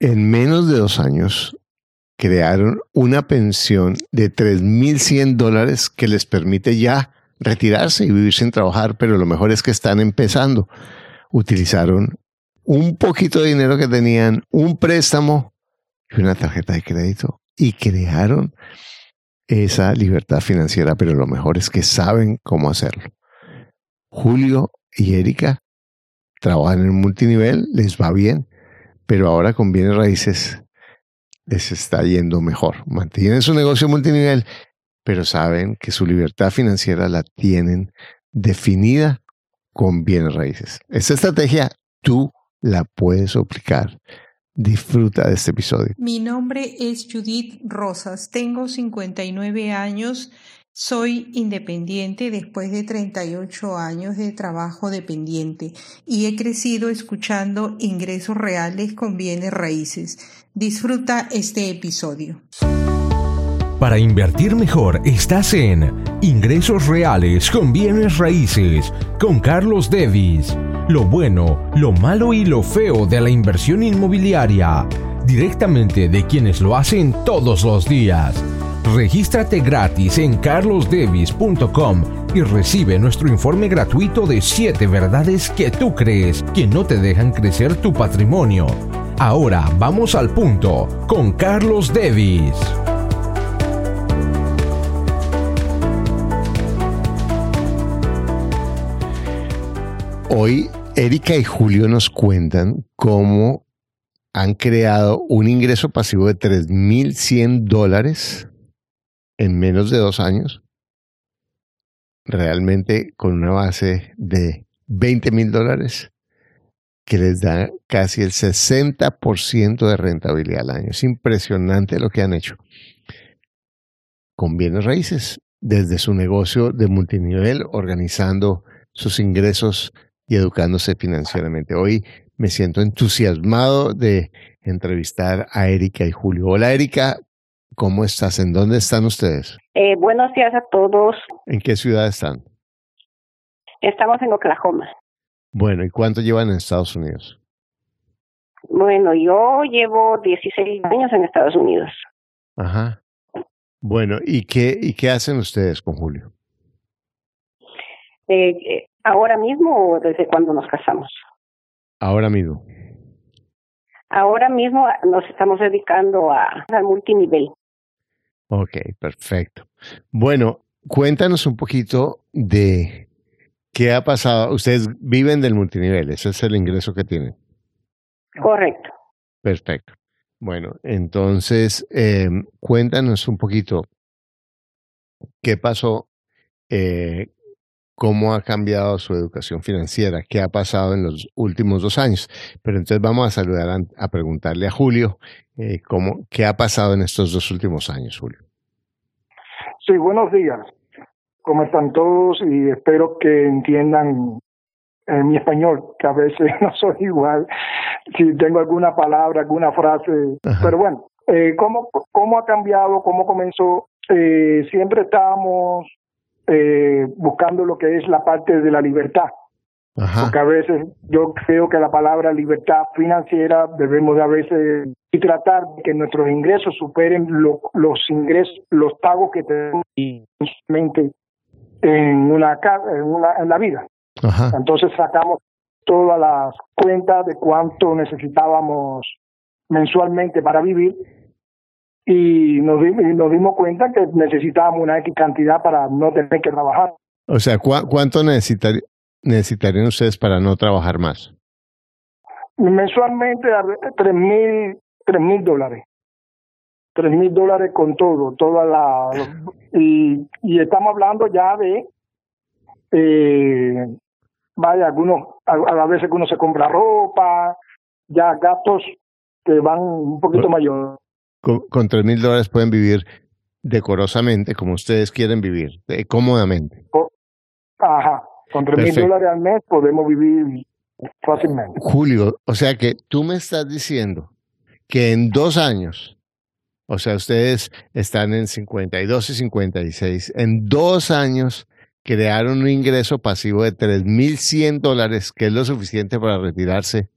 En menos de dos años crearon una pensión de 3.100 dólares que les permite ya retirarse y vivir sin trabajar, pero lo mejor es que están empezando. Utilizaron un poquito de dinero que tenían, un préstamo y una tarjeta de crédito y crearon esa libertad financiera, pero lo mejor es que saben cómo hacerlo. Julio y Erika trabajan en multinivel, les va bien, pero ahora con bienes raíces les está yendo mejor. Mantienen su negocio multinivel, pero saben que su libertad financiera la tienen definida con bienes raíces. Esta estrategia tú la puedes aplicar. Disfruta de este episodio. Mi nombre es Judith Rosas, tengo 59 años, soy independiente después de 38 años de trabajo dependiente y he crecido escuchando ingresos reales con bienes raíces. Disfruta este episodio. Para invertir mejor estás en Ingresos Reales con Bienes Raíces con Carlos Devis. Lo bueno, lo malo y lo feo de la inversión inmobiliaria. Directamente de quienes lo hacen todos los días. Regístrate gratis en carlosdevis.com y recibe nuestro informe gratuito de 7 verdades que tú crees que no te dejan crecer tu patrimonio. Ahora vamos al punto con Carlos Devis. Hoy Erika y Julio nos cuentan cómo han creado un ingreso pasivo de 3.100 dólares en menos de dos años, realmente con una base de 20 mil dólares que les da casi el 60% de rentabilidad al año. Es impresionante lo que han hecho con bienes raíces, desde su negocio de multinivel, organizando sus ingresos y educándose financieramente. Hoy me siento entusiasmado de entrevistar a Erika y Julio. Hola Erika, ¿cómo estás? ¿En dónde están ustedes? Eh, buenos días a todos. ¿En qué ciudad están? Estamos en Oklahoma. Bueno, ¿y cuánto llevan en Estados Unidos? Bueno, yo llevo 16 años en Estados Unidos. Ajá. Bueno, ¿y qué, y qué hacen ustedes con Julio? Eh, eh ¿Ahora mismo o desde cuando nos casamos? Ahora mismo. Ahora mismo nos estamos dedicando a, al multinivel. Ok, perfecto. Bueno, cuéntanos un poquito de qué ha pasado. Ustedes viven del multinivel, ese es el ingreso que tienen. Correcto. Perfecto. Bueno, entonces eh, cuéntanos un poquito qué pasó eh, cómo ha cambiado su educación financiera, qué ha pasado en los últimos dos años. Pero entonces vamos a saludar a, preguntarle a Julio eh, cómo, qué ha pasado en estos dos últimos años, Julio. Sí, buenos días. ¿Cómo están todos? Y espero que entiendan en mi español, que a veces no soy igual, si tengo alguna palabra, alguna frase. Pero bueno, eh, ¿cómo, ¿cómo ha cambiado? ¿Cómo comenzó? Eh, siempre estábamos eh, buscando lo que es la parte de la libertad. Porque a veces yo creo que la palabra libertad financiera debemos de a veces y tratar de que nuestros ingresos superen los ingresos, los pagos que tenemos en una, en una en la vida. Entonces sacamos todas las cuentas de cuánto necesitábamos mensualmente para vivir y nos, nos dimos cuenta que necesitábamos una X cantidad para no tener que trabajar. O sea, ¿cuánto necesitarían ustedes para no trabajar más? Mensualmente, tres mil, tres mil dólares. Tres mil dólares con todo, toda la... Y, y estamos hablando ya de... Eh, vaya, algunos, a, a veces que uno se compra ropa, ya gastos que van un poquito mayor con, tres mil dólares pueden vivir decorosamente, como ustedes quieren vivir, cómodamente. Ajá, con tres mil dólares al mes podemos vivir fácilmente. Julio, o sea que tú me estás diciendo que en dos años, o sea, ustedes están en 52 y 56, en dos años crearon un ingreso pasivo de 3.100 dólares, que es lo suficiente para retirarse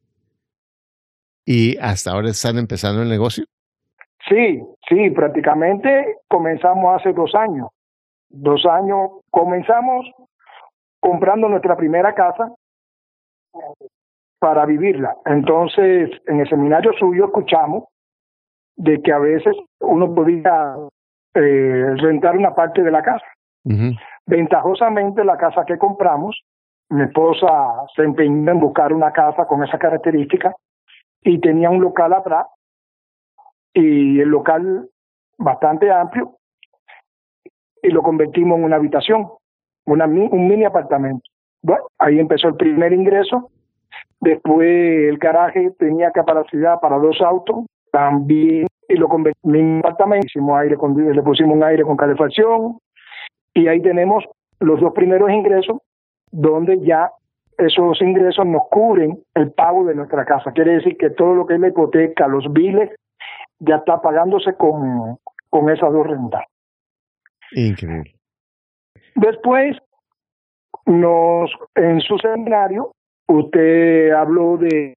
y hasta ahora están empezando el negocio. Sí, sí, prácticamente comenzamos hace dos años. Dos años comenzamos comprando nuestra primera casa para vivirla. Entonces, en el seminario suyo escuchamos de que a veces uno podía eh, rentar una parte de la casa. Ventajosamente, la casa que compramos, mi esposa se empeñó en buscar una casa con esa característica y tenía un local atrás y el local bastante amplio y lo convertimos en una habitación, un mini apartamento. Bueno, ahí empezó el primer ingreso. Después el garaje tenía capacidad para dos autos, también y lo convertimos en un apartamento, aire le pusimos un aire con calefacción y ahí tenemos los dos primeros ingresos donde ya esos ingresos nos cubren el pago de nuestra casa. Quiere decir que todo lo que es la hipoteca, los biles, ya está pagándose con, con esas dos rentas. Increíble. Después, nos, en su seminario, usted habló de,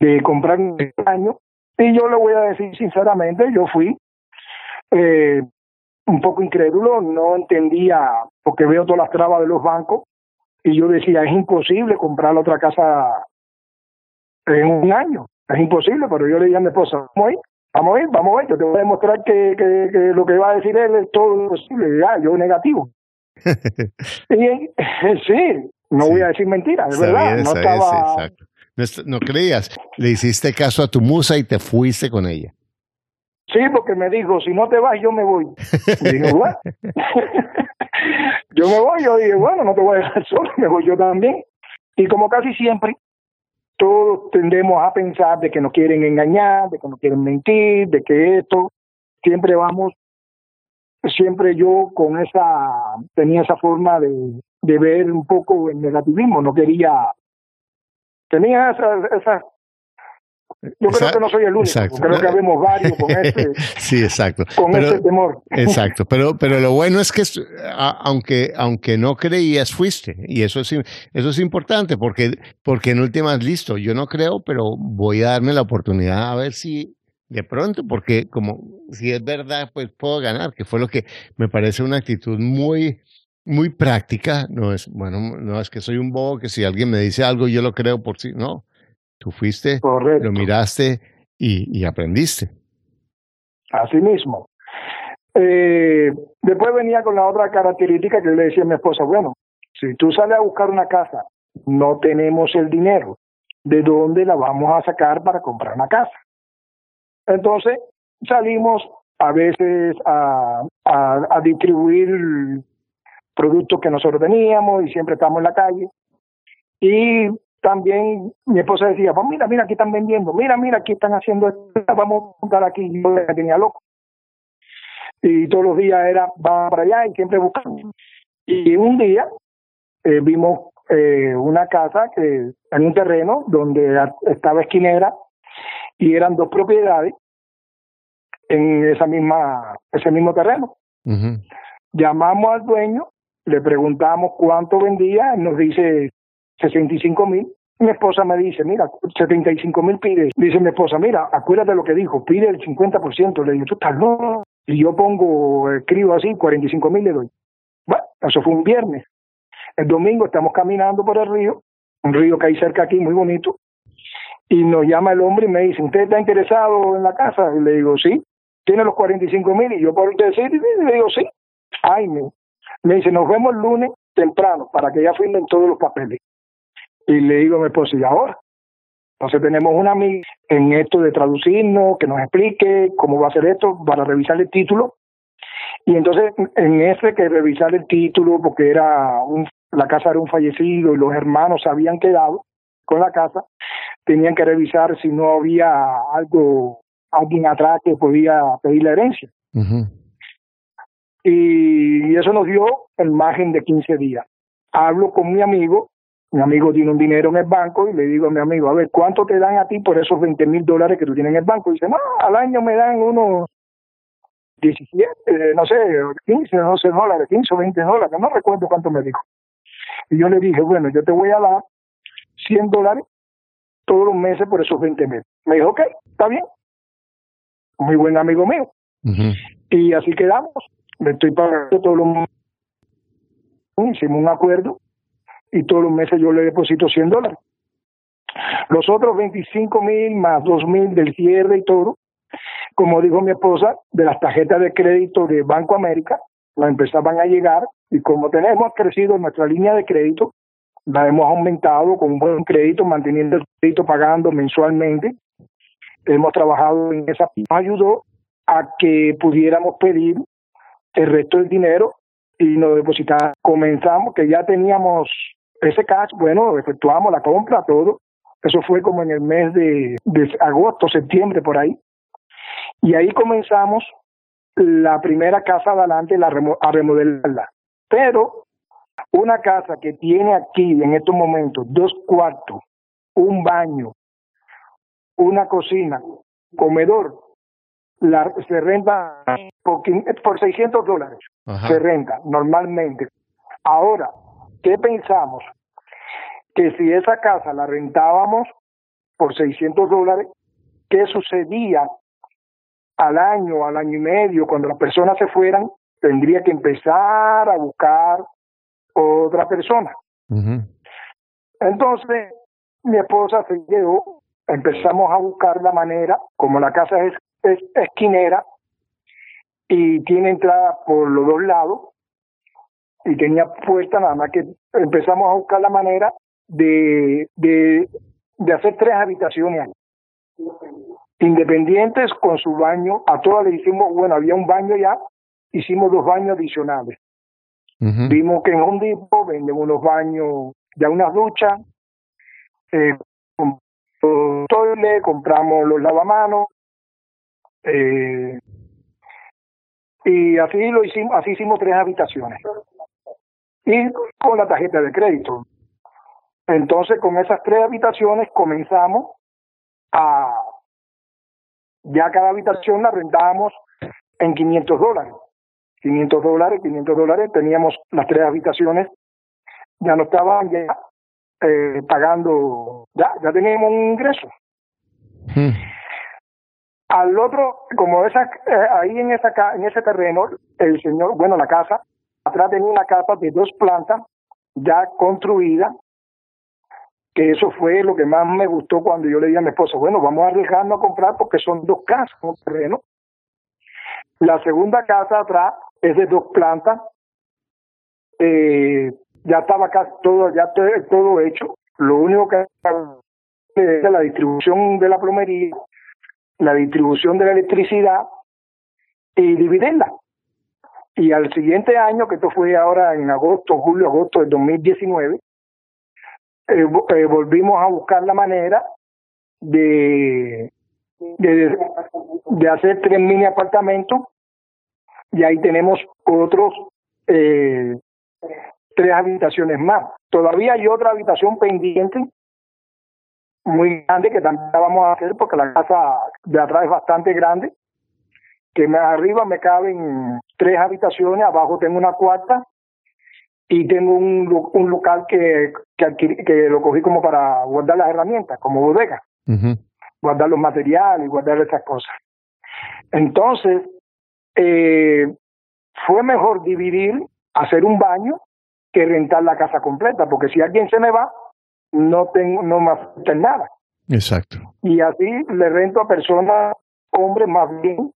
de comprar un año y yo le voy a decir sinceramente, yo fui eh, un poco incrédulo, no entendía, porque veo todas las trabas de los bancos, y yo decía, es imposible comprar otra casa en un año, es imposible, pero yo le dije a mi esposa, vamos a ir, vamos a ir, vamos a ir, yo te voy a demostrar que, que, que lo que va a decir él es todo posible, ya, yo negativo. y, sí, no voy a decir mentiras, es verdad, no estaba... No, creías, le hiciste caso a tu musa y te fuiste con ella. Sí, porque me dijo, si no te vas, yo me voy. Y dije, bueno. yo me voy, yo dije, bueno, no te voy a dejar solo, me voy yo también. Y como casi siempre, todos tendemos a pensar de que nos quieren engañar, de que nos quieren mentir, de que esto, siempre vamos, siempre yo con esa, tenía esa forma de, ver un poco el negativismo, no quería tenía esa, esa yo creo que no soy el único, creo que habemos varios con ese, sí, exacto. Con ese temor. Exacto, pero, pero lo bueno es que aunque, aunque no creías, fuiste. Y eso es, eso es importante porque, porque en últimas, listo, yo no creo, pero voy a darme la oportunidad a ver si de pronto, porque como si es verdad, pues puedo ganar, que fue lo que me parece una actitud muy, muy práctica, no es, bueno, no es que soy un bobo, que si alguien me dice algo yo lo creo por sí, no. Tú fuiste, lo miraste y, y, aprendiste. Así mismo. Eh, después venía con la otra característica que le decía a mi esposa, bueno, si tú sales a buscar una casa, no tenemos el dinero, ¿de dónde la vamos a sacar para comprar una casa? Entonces salimos a veces a, a, a distribuir productos que nosotros teníamos y siempre estamos en la calle. Y también mi esposa decía, pues mira, mira, aquí están vendiendo, mira, mira, aquí están haciendo esto, vamos a montar aquí. Yo me tenía loco. Y todos los días era, va para allá y siempre buscando. Y un día eh, vimos eh, una casa que en un terreno donde estaba esquinera y eran dos propiedades en esa misma ese mismo terreno. Llamamos al dueño le preguntamos cuánto vendía, nos dice 65 mil. Mi esposa me dice, mira, 75 mil pide. Dice mi esposa, mira, acuérdate lo que dijo, pide el 50%. Le digo, tú estás loco. Y yo pongo, escribo así, 45 mil le doy. Bueno, eso fue un viernes. El domingo estamos caminando por el río, un río que hay cerca aquí, muy bonito. Y nos llama el hombre y me dice, ¿usted está interesado en la casa? Y le digo, sí. ¿Tiene los 45 mil? Y yo por decir, le digo, sí. Ay, me, me dice, nos vemos el lunes temprano para que ya firmen todos los papeles. Y le digo a mi esposa, ¿y ahora? Entonces tenemos una amiga en esto de traducirnos, que nos explique cómo va a ser esto para revisar el título. Y entonces en ese que revisar el título, porque era un, la casa era un fallecido y los hermanos se habían quedado con la casa, tenían que revisar si no había algo, alguien atrás que podía pedir la herencia y eso nos dio el margen de 15 días. Hablo con mi amigo, mi amigo tiene un dinero en el banco y le digo a mi amigo, a ver, ¿cuánto te dan a ti por esos 20 mil dólares que tú tienes en el banco? Y dice, no, al año me dan unos 17, eh, no sé, 15, no sé dólares, 15 o 20 dólares, no recuerdo cuánto me dijo. Y yo le dije, bueno, yo te voy a dar 100 dólares todos los meses por esos 20 meses. Me dijo, ok, está bien. Muy buen amigo mío. Y así quedamos. Le estoy pagando todos los meses. Hicimos un acuerdo y todos los meses yo le deposito 100 dólares. Los otros 25 mil más 2 mil del cierre y todo, como dijo mi esposa, de las tarjetas de crédito de Banco América, las empezaban a llegar y como tenemos crecido nuestra línea de crédito, la hemos aumentado con un buen crédito, manteniendo el crédito pagando mensualmente. Hemos trabajado en esa, nos ayudó a que pudiéramos pedir el resto del dinero y nos depositar. Comenzamos, que ya teníamos ese cash, bueno, efectuamos la compra, todo. Eso fue como en el mes de, de agosto, septiembre, por ahí. Y ahí comenzamos la primera casa adelante la a remodelarla. Pero una casa que tiene aquí en estos momentos dos cuartos, un baño, una cocina, comedor, la, se renta por, por 600 dólares. Se renta normalmente. Ahora, ¿qué pensamos? Que si esa casa la rentábamos por 600 dólares, ¿qué sucedía al año, al año y medio, cuando las personas se fueran, tendría que empezar a buscar otra persona. Entonces, mi esposa se quedó, empezamos a buscar la manera, como la casa es, es esquinera y tiene entrada por los dos lados y tenía puerta nada más que empezamos a buscar la manera de, de, de hacer tres habitaciones ahí independientes con su baño, a todas le hicimos, bueno, había un baño ya, hicimos dos baños adicionales. Vimos que en un tipo venden unos baños, ya unas duchas, eh, toile, compramos los lavamanos, eh, y así lo hicimos, así hicimos tres habitaciones. Y con la tarjeta de crédito. Entonces, con esas tres habitaciones comenzamos a ya cada habitación la rentábamos en 500 dólares. 500 dólares, 500 dólares, teníamos las tres habitaciones, ya no estaban ya eh, pagando, ya, ya teníamos un ingreso. Hmm. Al otro, como esa, eh, ahí en, esa, en ese terreno, el señor, bueno, la casa, atrás tenía una casa de dos plantas ya construida, que eso fue lo que más me gustó cuando yo le dije a mi esposa, bueno, vamos a arriesgarnos a comprar porque son dos casas, un terreno. La segunda casa atrás es de dos plantas, eh, ya estaba casi todo, ya todo hecho, lo único que es la distribución de la plomería, la distribución de la electricidad y dividirla. Y al siguiente año, que esto fue ahora en agosto, julio, agosto del 2019, eh, eh, volvimos a buscar la manera de, de, hacer tres mini apartamentos y ahí tenemos otros eh, tres habitaciones más. Todavía hay otra habitación pendiente muy grande que también la vamos a hacer porque la casa de atrás es bastante grande, que más arriba me caben tres habitaciones, abajo tengo una cuarta y tengo un, un local que, que, lo cogí como para guardar las herramientas, como bodega, guardar los materiales, guardar esas cosas. Entonces, eh, fue mejor dividir, hacer un baño, que rentar la casa completa, porque si alguien se me va, no tengo, no me afecta nada. Exacto. Y así le rento a personas, hombres más bien,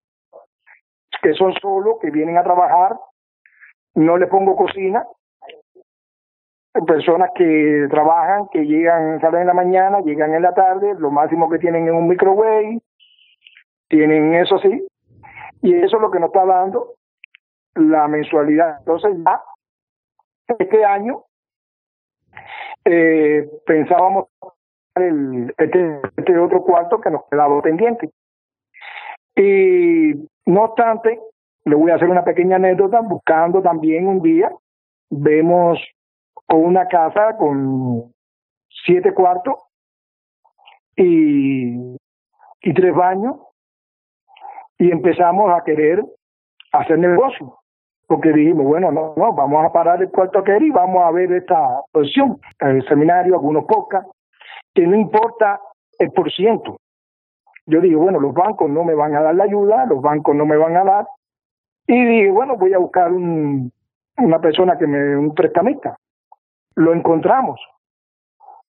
que son solos, que vienen a trabajar, no le pongo cocina, personas que trabajan, que llegan, salen en la mañana, llegan en la tarde, lo máximo que tienen es un microwave, tienen eso sí, y eso es lo que nos está dando la mensualidad. Entonces ya, este año, eh, pensábamos el, este, este otro cuarto que nos quedaba pendiente. Y no obstante, le voy a hacer una pequeña anécdota, buscando también un día, vemos con una casa con siete cuartos y, tres baños y empezamos a querer hacer negocio porque dijimos, bueno, no, no, vamos a parar el cuarto que y vamos a ver esta posición, el seminario, algunos pocas, que no importa el por ciento. Yo digo, bueno, los bancos no me van a dar la ayuda, los bancos no me van a dar. Y dije, bueno, voy a buscar un, una persona que me, un prestamista. Lo encontramos.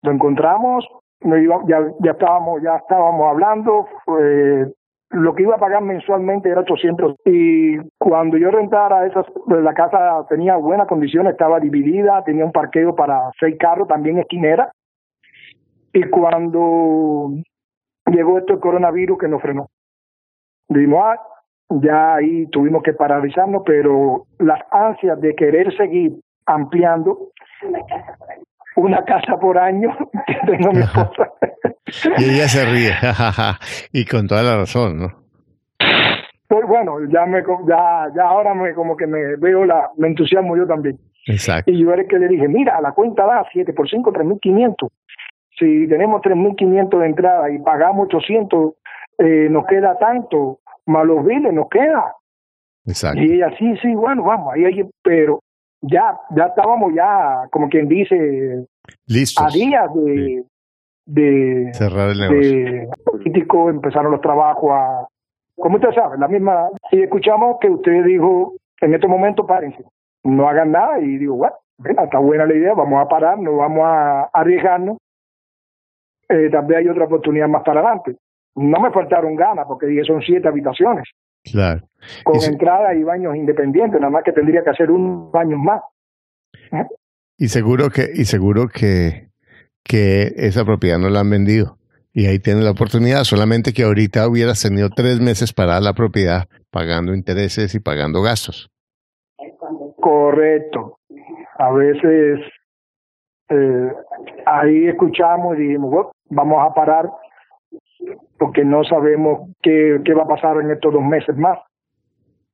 Lo encontramos, ya, ya estábamos, ya estábamos hablando, lo que iba a pagar mensualmente era 800 y cuando yo rentara esa la casa tenía buenas condiciones, estaba dividida, tenía un parqueo para seis carros, también esquinera y cuando llegó esto el coronavirus que nos frenó. Dijimos, ah, ya ahí tuvimos que paralizarnos, pero las ansias de querer seguir ampliando una casa por año que tengo mi esposa. y ella se ríe, y con toda la razón, ¿no? Pues bueno, ya me ya, ya ahora me como que me veo la me entusiasmo yo también. Exacto. Y yo era el que le dije, mira, la cuenta da 7 por 5, 3.500 si tenemos 3.500 de entrada y pagamos 800, eh, nos queda tanto, más los biles nos queda. Exacto. Y ella, sí, sí, bueno, vamos, ahí, ahí, pero ya, ya estábamos ya, como quien dice, Listos. a días de, de cerrar el negocio. De político, empezaron los trabajos a, como usted sabe, la misma, y escuchamos que usted dijo, en este momento párense, no hagan nada, y digo, bueno, está buena la idea, vamos a parar, no vamos a arriesgarnos, eh, también hay otra oportunidad más para adelante. No me faltaron ganas porque dije son siete habitaciones. Claro. Con entrada y baños independientes, nada más que tendría que hacer un baño más. Y seguro que, y seguro que, que esa propiedad no la han vendido. Y ahí tiene la oportunidad, solamente que ahorita hubieras tenido tres meses para la propiedad pagando intereses y pagando gastos. Correcto. A veces eh, ahí escuchamos y dijimos, vamos a parar porque no sabemos qué, qué va a pasar en estos dos meses más.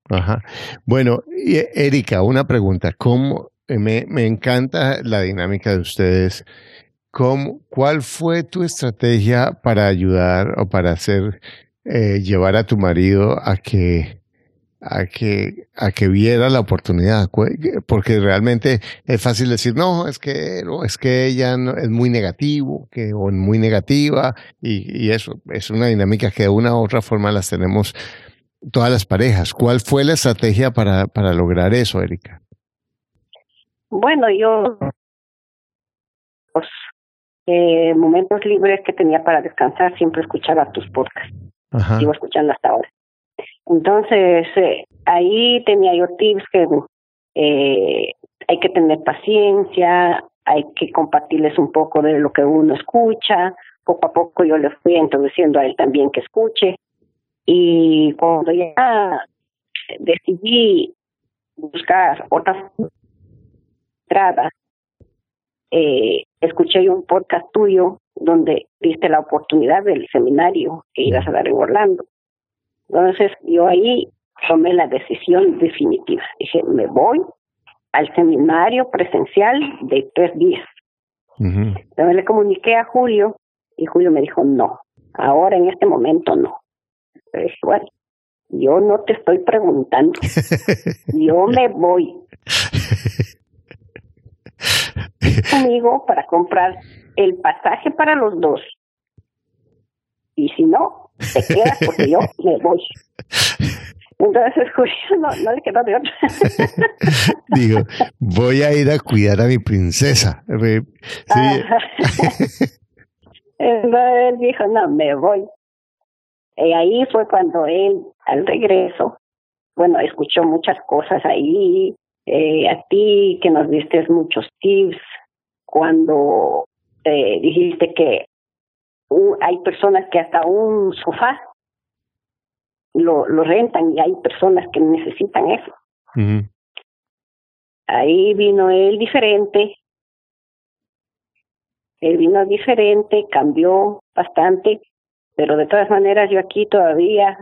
Ajá. Bueno, Erika, una pregunta. ¿Cómo, me, me encanta la dinámica de ustedes. ¿Cómo, ¿Cuál fue tu estrategia para ayudar o para hacer, eh, llevar a tu marido a que a que, a que viera la oportunidad, porque realmente es fácil decir, no, es que, no, es que ella es muy negativo, que, o muy negativa, y, y eso es una dinámica que de una u otra forma las tenemos todas las parejas. ¿Cuál fue la estrategia para, para lograr eso, Erika? Bueno, yo los eh, momentos libres que tenía para descansar siempre escuchaba tus podcasts. Sigo escuchando hasta ahora. Entonces, eh, ahí tenía yo tips que eh, hay que tener paciencia, hay que compartirles un poco de lo que uno escucha. Poco a poco yo le fui introduciendo a él también que escuche. Y cuando ya decidí buscar otras entradas, eh, escuché un podcast tuyo donde diste la oportunidad del seminario que ibas a dar en Orlando. Entonces yo ahí tomé la decisión definitiva. Dije, me voy al seminario presencial de tres días. Entonces le comuniqué a Julio y Julio me dijo, no, ahora en este momento no. Pero dije, bueno, yo no te estoy preguntando, yo me voy conmigo para comprar el pasaje para los dos. Y si no, te quedas porque yo me voy. Entonces Julio no, no le quedó de otra. Digo, voy a ir a cuidar a mi princesa. Sí. Entonces él dijo, no, me voy. Y ahí fue cuando él, al regreso, bueno, escuchó muchas cosas ahí, eh, a ti que nos diste muchos tips, cuando eh, dijiste que hay personas que hasta un sofá lo, lo rentan y hay personas que necesitan eso. Ahí vino él diferente, él vino diferente, cambió bastante, pero de todas maneras yo aquí todavía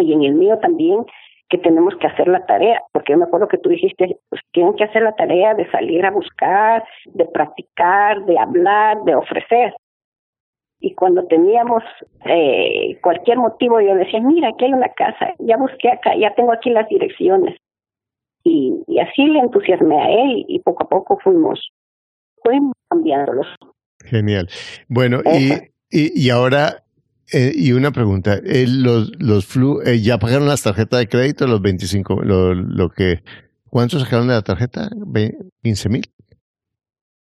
y en el mío también que tenemos que hacer la tarea, porque yo me acuerdo que tú dijiste, pues tienen que hacer la tarea de salir a buscar, de practicar, de hablar, de ofrecer. Y cuando teníamos eh, cualquier motivo, yo decía, mira, aquí hay una casa, ya busqué acá, ya tengo aquí las direcciones. Y, y así le entusiasmé a él y poco a poco fuimos fuimos cambiándolos. Genial. Bueno, y, y, y, ahora, eh, y una pregunta, eh, los, los flu, eh, ¿ya pagaron las tarjetas de crédito, los 25, lo, lo que, ¿cuánto sacaron de la tarjeta? ¿15 mil?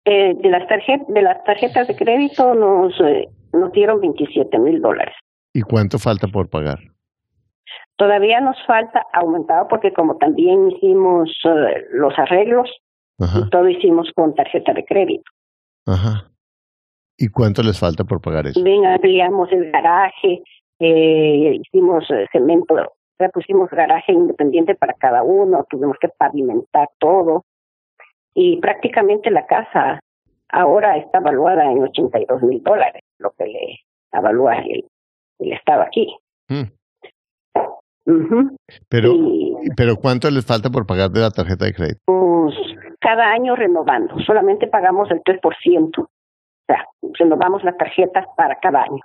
Eh, de, las tarjetas, de las tarjetas de crédito nos, nos dieron 27 mil dólares. ¿Y cuánto falta por pagar? Todavía nos falta aumentado porque como también hicimos los arreglos, y todo hicimos con tarjeta de crédito. Ajá. ¿Y cuánto les falta por pagar eso? Bien, ampliamos el garaje, eh, hicimos eh, cemento, pusimos garaje independiente para cada uno, tuvimos que pavimentar todo y prácticamente la casa ahora está evaluada en 82 mil dólares, lo que le avalúa el, el Estado aquí. Mm. Pero, pero ¿cuánto les falta por pagar de la tarjeta de crédito? Pues cada año renovando, solamente pagamos el 3% sea, renovamos las tarjetas para cada año.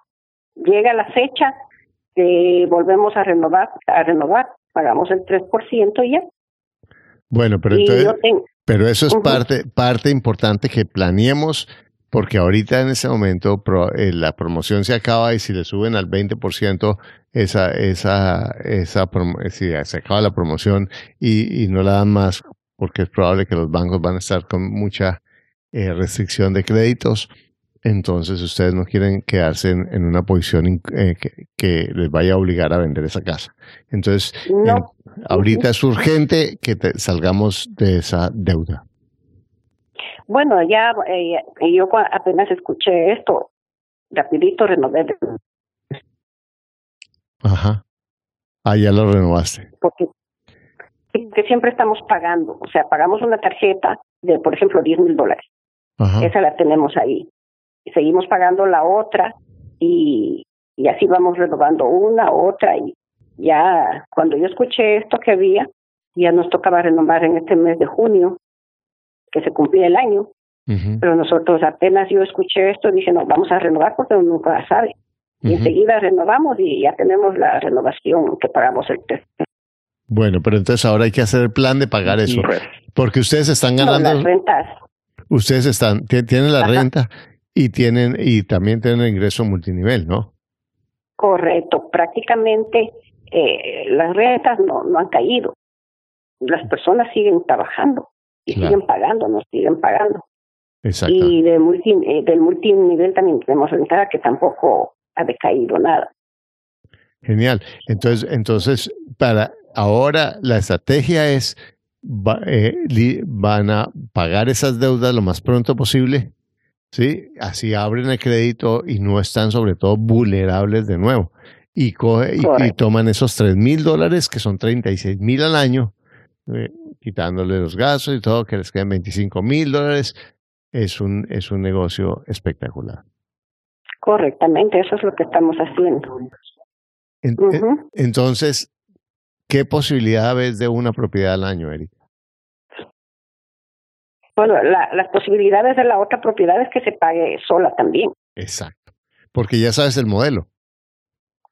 Llega la fecha, eh, volvemos a renovar, a renovar, pagamos el 3% y ya. Bueno, pero entonces, pero eso es parte, parte importante que planeemos, porque ahorita en ese momento eh, la promoción se acaba y si le suben al 20%, esa, esa, esa, si se acaba la promoción y, y no la dan más, porque es probable que los bancos van a estar con mucha eh, restricción de créditos entonces ustedes no quieren quedarse en, una posición eh, que, les vaya a obligar a vender esa casa. Entonces, ahorita es urgente que salgamos de esa deuda. Bueno, ya eh, yo apenas escuché esto, rapidito renové. Ajá. Ah, ya lo renovaste. Porque, porque siempre estamos pagando, o sea, pagamos una tarjeta de, por ejemplo, 10 mil dólares. Esa la tenemos ahí seguimos pagando la otra y, y así vamos renovando una, otra y ya cuando yo escuché esto que había, ya nos tocaba renovar en este mes de junio, que se cumplía el año. Pero nosotros apenas yo escuché esto, dije, no, vamos a renovar porque uno nunca sabe. Y enseguida renovamos y ya tenemos la renovación que pagamos el test. Bueno, pero entonces ahora hay que hacer el plan de pagar eso. Porque ustedes están ganando. las rentas. Ustedes están, tienen la renta y tienen y también tienen ingreso multinivel, ¿no? Correcto, prácticamente eh, las rentas no, no han caído. Las personas siguen trabajando y siguen pagando, nos siguen pagando. Exacto. Y del, multi, eh, del multinivel también tenemos renta que tampoco ha decaído nada. Genial. Entonces, entonces para ahora la estrategia es eh, van a pagar esas deudas lo más pronto posible ¿sí? Así abren el crédito y no están sobre todo vulnerables de nuevo. Y, coge, y, toman esos 3 mil dólares, que son 36 mil al año, eh, quitándole los gastos y todo, que les quedan 25 mil dólares. Es un, es un negocio espectacular. Correctamente, eso es lo que estamos haciendo. Entonces, ¿qué posibilidad ves de una propiedad al año, Erika? Bueno, la, las posibilidades de la otra propiedad es que se pague sola también. Exacto, porque ya sabes el modelo.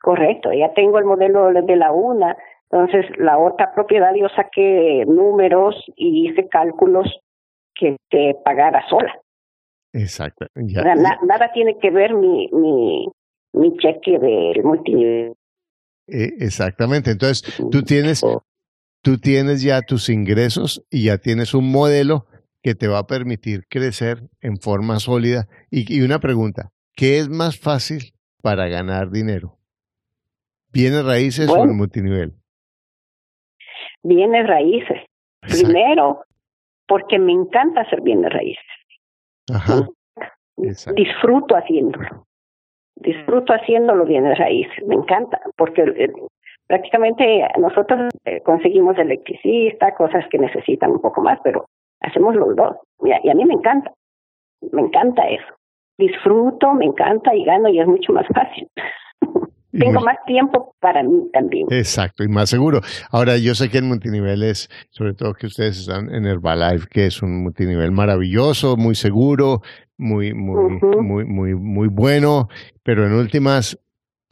Correcto, ya tengo el modelo de la una, entonces la otra propiedad yo saqué números y hice cálculos que, que pagara sola. Exacto. nada tiene que ver mi, mi, mi cheque del multinivel. Eh, exactamente, entonces tú tienes, tú tienes ya tus ingresos y ya tienes un modelo que te va a permitir crecer en forma sólida. Y, una pregunta, ¿qué es más fácil para ganar dinero? ¿Bienes raíces o el multinivel? Bienes raíces. Primero, porque me encanta hacer bienes raíces. Ajá. Disfruto haciéndolo. Disfruto haciéndolo bienes raíces. Me encanta, porque eh, prácticamente nosotros eh, conseguimos electricista, cosas que necesitan un poco más, pero hacemos los dos. Y a mí me encanta, me encanta eso. Disfruto, me encanta y gano y es mucho más fácil. Tengo más tiempo para mí también. Exacto, y más seguro. Ahora, yo sé que el multinivel es, sobre todo que ustedes están en Herbalife, que es un multinivel maravilloso, muy seguro, muy, muy, muy, muy, muy bueno, pero en últimas,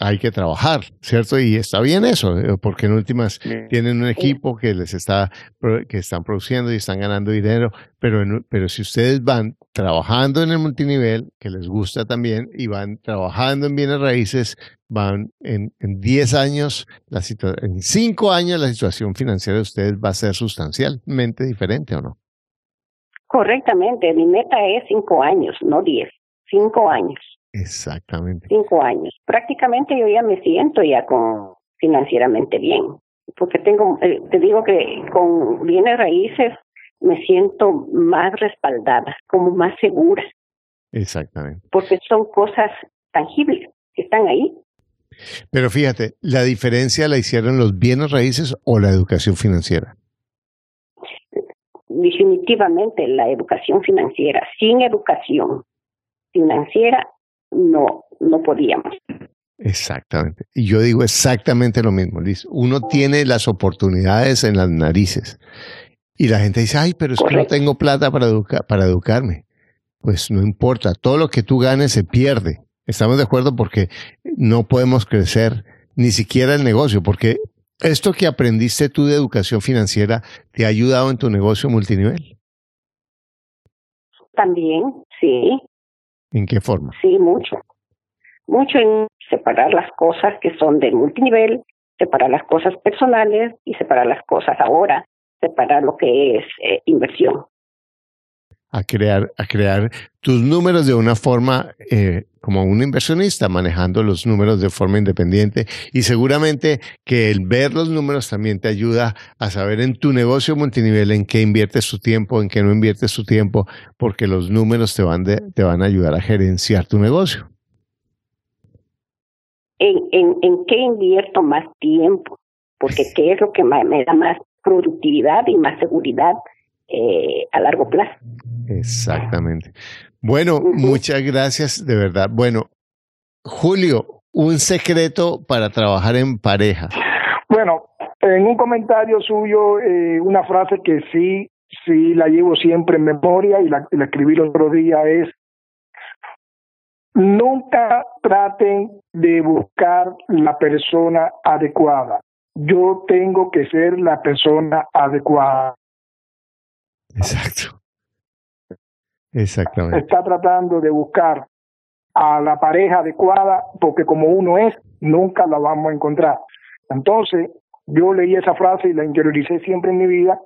hay que trabajar, ¿cierto? Y está bien eso, eh, porque en últimas tienen un equipo que les está, que están produciendo y están ganando dinero, pero, pero si ustedes van trabajando en el multinivel, que les gusta también, y van trabajando en bienes raíces, van en, en 10 años, la en 5 años la situación financiera de ustedes va a ser sustancialmente diferente, ¿o no? Correctamente, mi meta es 5 años, no 10, 5 años. Exactamente. Cinco años. Prácticamente yo ya me siento ya con financieramente bien, porque tengo, eh, te digo que con bienes raíces me siento más respaldada, como más segura. Exactamente. Porque son cosas tangibles que están ahí. Pero fíjate, ¿la diferencia la hicieron los bienes raíces o la educación financiera? Definitivamente la educación financiera. Sin educación financiera no, no podíamos. Exactamente. Y yo digo exactamente lo mismo, Liz. Uno tiene las oportunidades en las narices. Y la gente dice, ay, pero es que no tengo plata para, para educarme. Pues no importa, todo lo que tú ganes se pierde. Estamos de acuerdo porque no podemos crecer ni siquiera el negocio, porque esto que aprendiste tú de educación financiera te ha ayudado en tu negocio multinivel. También, sí. ¿En qué forma? Sí, mucho. Mucho en separar las cosas que son de multinivel, separar las cosas personales y separar las cosas ahora, separar lo que es eh, inversión a crear, a crear tus números de una forma eh, como un inversionista, manejando los números de forma independiente. Y seguramente que el ver los números también te ayuda a saber en tu negocio multinivel en qué inviertes tu tiempo, en qué no inviertes tu tiempo, porque los números te van, te van a ayudar a gerenciar tu negocio. ¿En, en, en qué invierto más tiempo? Porque qué es lo que me da más productividad y más seguridad eh, a largo plazo. Exactamente. Bueno, muchas gracias, de verdad. Bueno, Julio, un secreto para trabajar en pareja. Bueno, en un comentario suyo, eh, una frase que sí, sí la llevo siempre en memoria y la, la escribí el otro día es, nunca traten de buscar la persona adecuada. Yo tengo que ser la persona adecuada. Exacto. Exactamente. Está tratando de buscar a la pareja adecuada porque como uno es, nunca la vamos a encontrar. Entonces, yo leí esa frase y la interioricé siempre en mi vida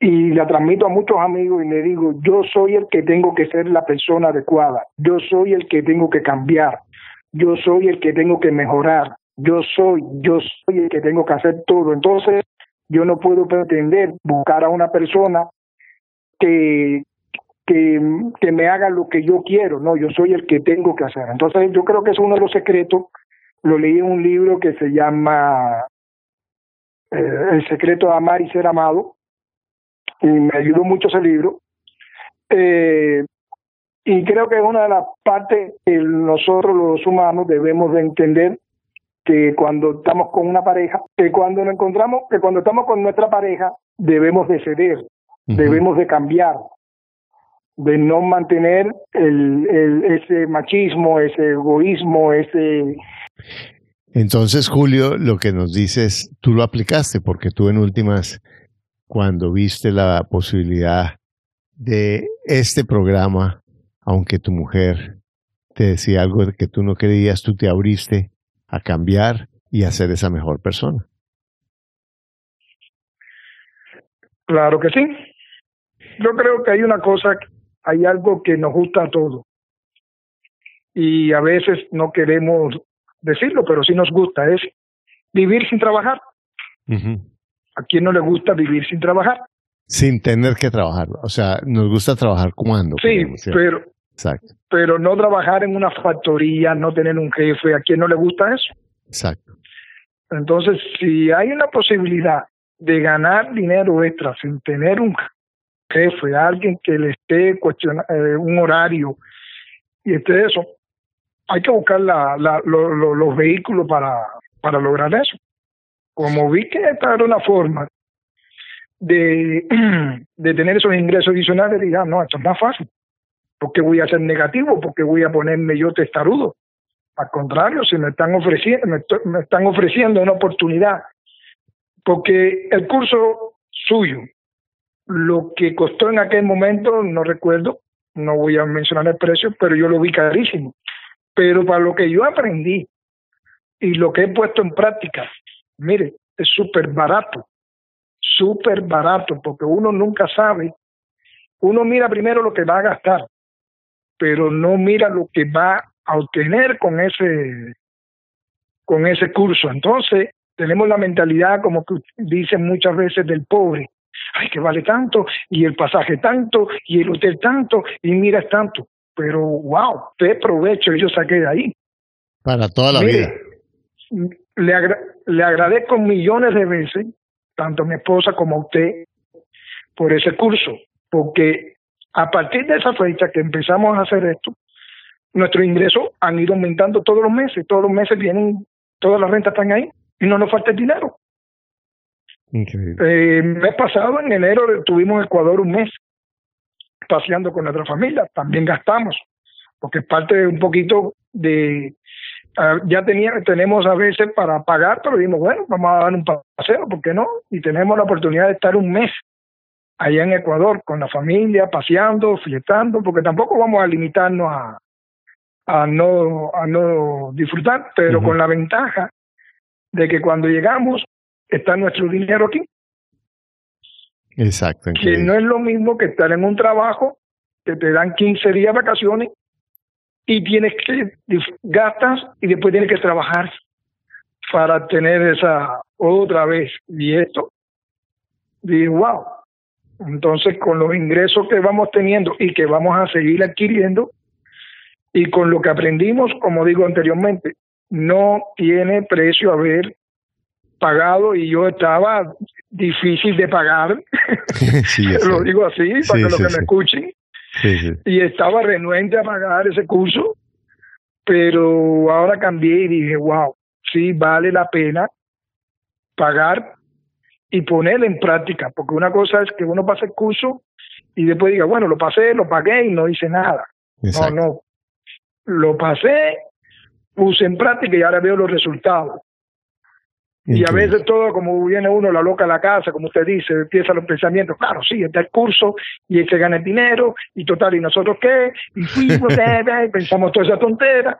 y la transmito a muchos amigos y le digo, yo soy el que tengo que ser la persona adecuada, yo soy el que tengo que cambiar, yo soy el que tengo que mejorar, yo soy, yo soy el que tengo que hacer todo. Entonces, yo no puedo pretender buscar a una persona que, que, que me haga lo que yo quiero, no, yo soy el que tengo que hacer. Entonces yo creo que es uno de los secretos, lo leí en un libro que se llama eh, El secreto de amar y ser amado, y me ayudó mucho ese libro. Eh, y creo que es una de las partes que nosotros los humanos debemos de entender que cuando estamos con una pareja, que cuando nos encontramos, que cuando estamos con nuestra pareja, debemos de ceder, debemos de cambiar, de no mantener el, el, ese machismo, ese egoísmo, ese... Entonces, Julio, lo que nos dices, tú lo aplicaste, porque tú en últimas, cuando viste la posibilidad de este programa, aunque tu mujer te decía algo que tú no creías, tú te abriste a cambiar y a ser esa mejor persona. Claro que sí. Yo creo que hay una cosa, hay algo que nos gusta a todos. Y a veces no queremos decirlo, pero sí nos gusta, es vivir sin trabajar. ¿A quién no le gusta vivir sin trabajar? Sin tener que trabajar. O sea, nos gusta trabajar cuando. Sí, pero, Exacto. pero no trabajar en una factoría, no tener un jefe. ¿A quién no le gusta eso? Exacto. Entonces, si hay una posibilidad de ganar dinero extra sin tener un jefe, alguien que le esté cuestionando eh, un horario y este eso, hay que buscar la, la, los vehículos para, para lograr eso. Como vi que esta era una forma de, de tener esos ingresos adicionales, diga, no, esto es más fácil. porque voy a ser negativo? porque voy a ponerme yo testarudo? Al contrario, si me están ofreciendo, me, están ofreciendo una oportunidad, porque el curso suyo, lo que costó en aquel momento, no recuerdo, no voy a mencionar el precio, pero yo lo vi carísimo. Pero para lo que yo aprendí y lo que he puesto en práctica, mire, es súper barato, súper barato, porque uno nunca sabe, uno mira primero lo que va a gastar, pero no mira lo que va a obtener con ese con ese curso. Entonces, tenemos la mentalidad, como que dicen muchas veces, del pobre. Ay, que vale tanto, y el pasaje tanto, y el hotel tanto, y mira es tanto. Pero, wow, qué provecho yo saqué de ahí. Para toda la vida. Le, le agradezco millones de veces, tanto a mi esposa como a usted, por ese curso, porque a partir de esa fecha que empezamos a hacer esto, nuestros ingresos han ido aumentando todos los meses, todos los meses vienen, todas las rentas están ahí y no nos falta el dinero. Eh, mes pasado, en enero, estuvimos en Ecuador un mes paseando con nuestra familia, también gastamos, porque es parte de un poquito de, ah, ya tenía, tenemos a veces para pagar, pero dijimos, bueno, vamos a dar un paseo, ¿por qué no? Y tenemos la oportunidad de estar un mes allá en Ecuador con la familia, paseando, fiestando, porque tampoco vamos a limitarnos a, a no a no disfrutar, pero con la ventaja de que cuando llegamos está nuestro dinero aquí. Exacto. Que no es lo mismo que estar en un trabajo que te dan 15 días de vacaciones y tienes que gastas y después tienes que trabajar para tener esa otra vez y esto digo wow entonces con los ingresos que vamos teniendo y que vamos a seguir adquiriendo y con lo que aprendimos, como digo anteriormente, no tiene precio haber pagado y yo estaba difícil de pagar, lo digo así para que lo que me escuchen, y estaba renuente a pagar ese curso, pero ahora cambié y dije, wow, sí vale la pena pagar y ponerlo en práctica, porque una cosa es que uno pase el curso y después diga, bueno, lo pasé, lo pagué y no hice nada. No, no, lo pasé, puse en práctica y ahora veo los resultados. Y a veces todo, como viene uno la loca a la casa, como usted dice, empieza los pensamientos, claro, sí, está el curso y se gana el dinero y total, ¿y nosotros qué? Y fuimos, y pensamos toda esa tontera.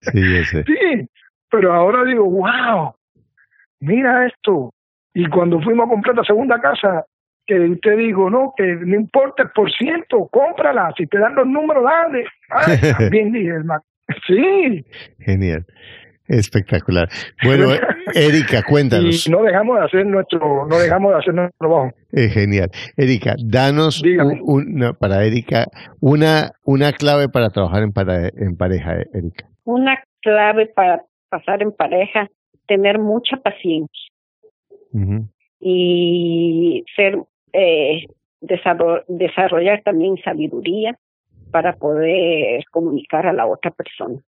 Sí, sí, pero ahora digo, wow, mira esto. Y cuando fuimos a comprar la segunda casa, que usted dijo, no, que no importa el por ciento, cómprala, si te dan los números, dale. bien dije, Sí. Genial. Espectacular. Bueno, Erika, cuéntanos. Y no dejamos de hacer nuestro, no dejamos de hacer nuestro trabajo. Eh, genial. Erika, danos para Erika una, una clave para trabajar en, en pareja, Erika. Una clave para pasar en pareja, tener mucha paciencia. Y ser eh, desarrollar también sabiduría para poder comunicar a la otra persona.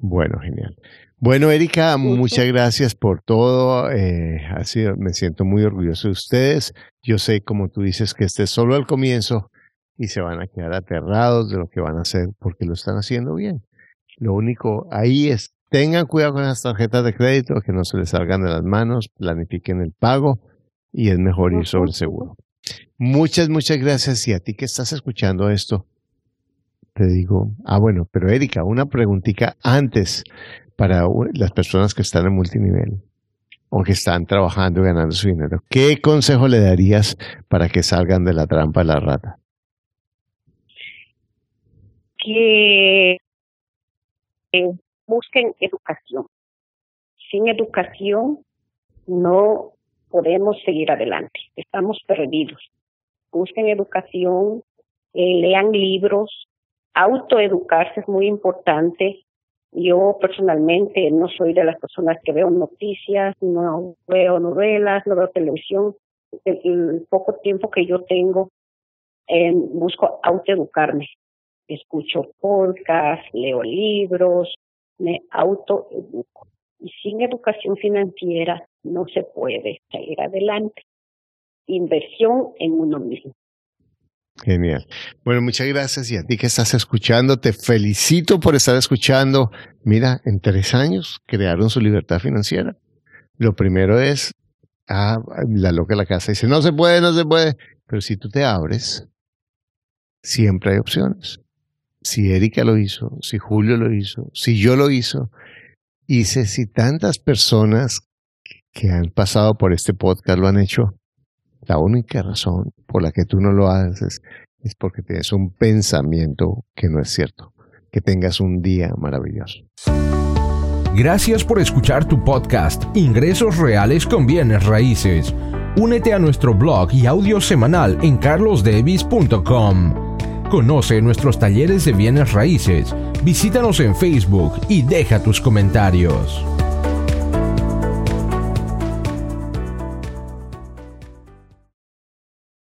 Bueno, genial. Bueno, Erika, muchas gracias por todo. Eh, ha sido, me siento muy orgulloso de ustedes. Yo sé, como tú dices, que este es solo el comienzo y se van a quedar aterrados de lo que van a hacer porque lo están haciendo bien. Lo único ahí es, tengan cuidado con las tarjetas de crédito, que no se les salgan de las manos, planifiquen el pago y es mejor ir sobre seguro. Muchas, muchas gracias. Y a ti que estás escuchando esto, te digo, ah, bueno, pero Erika, una preguntita antes para las personas que están en multinivel o que están trabajando y ganando su dinero. ¿Qué consejo le darías para que salgan de la trampa de la rata? Que busquen educación. Sin educación no podemos seguir adelante. Estamos perdidos. Busquen educación, eh, lean libros, autoeducarse es muy importante. Yo personalmente no soy de las personas que veo noticias, no veo novelas, no veo televisión. El, poco tiempo que yo tengo, eh, busco autoeducarme. Escucho podcasts, leo libros, me autoeduco. Y sin educación financiera no se puede salir adelante. Inversión en uno mismo. Genial. Bueno, muchas gracias. Y a ti que estás escuchando, te felicito por estar escuchando. Mira, en tres años crearon su libertad financiera. Lo primero es, ah, la loca de la casa dice, no se puede, no se puede. Pero si tú te abres, siempre hay opciones. Si Erika lo hizo, si Julio lo hizo, si yo lo hizo, y si tantas personas que han pasado por este podcast lo han hecho, la única razón por la que tú no lo haces es porque tienes un pensamiento que no es cierto. Que tengas un día maravilloso. Gracias por escuchar tu podcast Ingresos Reales con Bienes Raíces. Únete a nuestro blog y audio semanal en carlosdevis.com. Conoce nuestros talleres de bienes raíces, visítanos en Facebook y deja tus comentarios.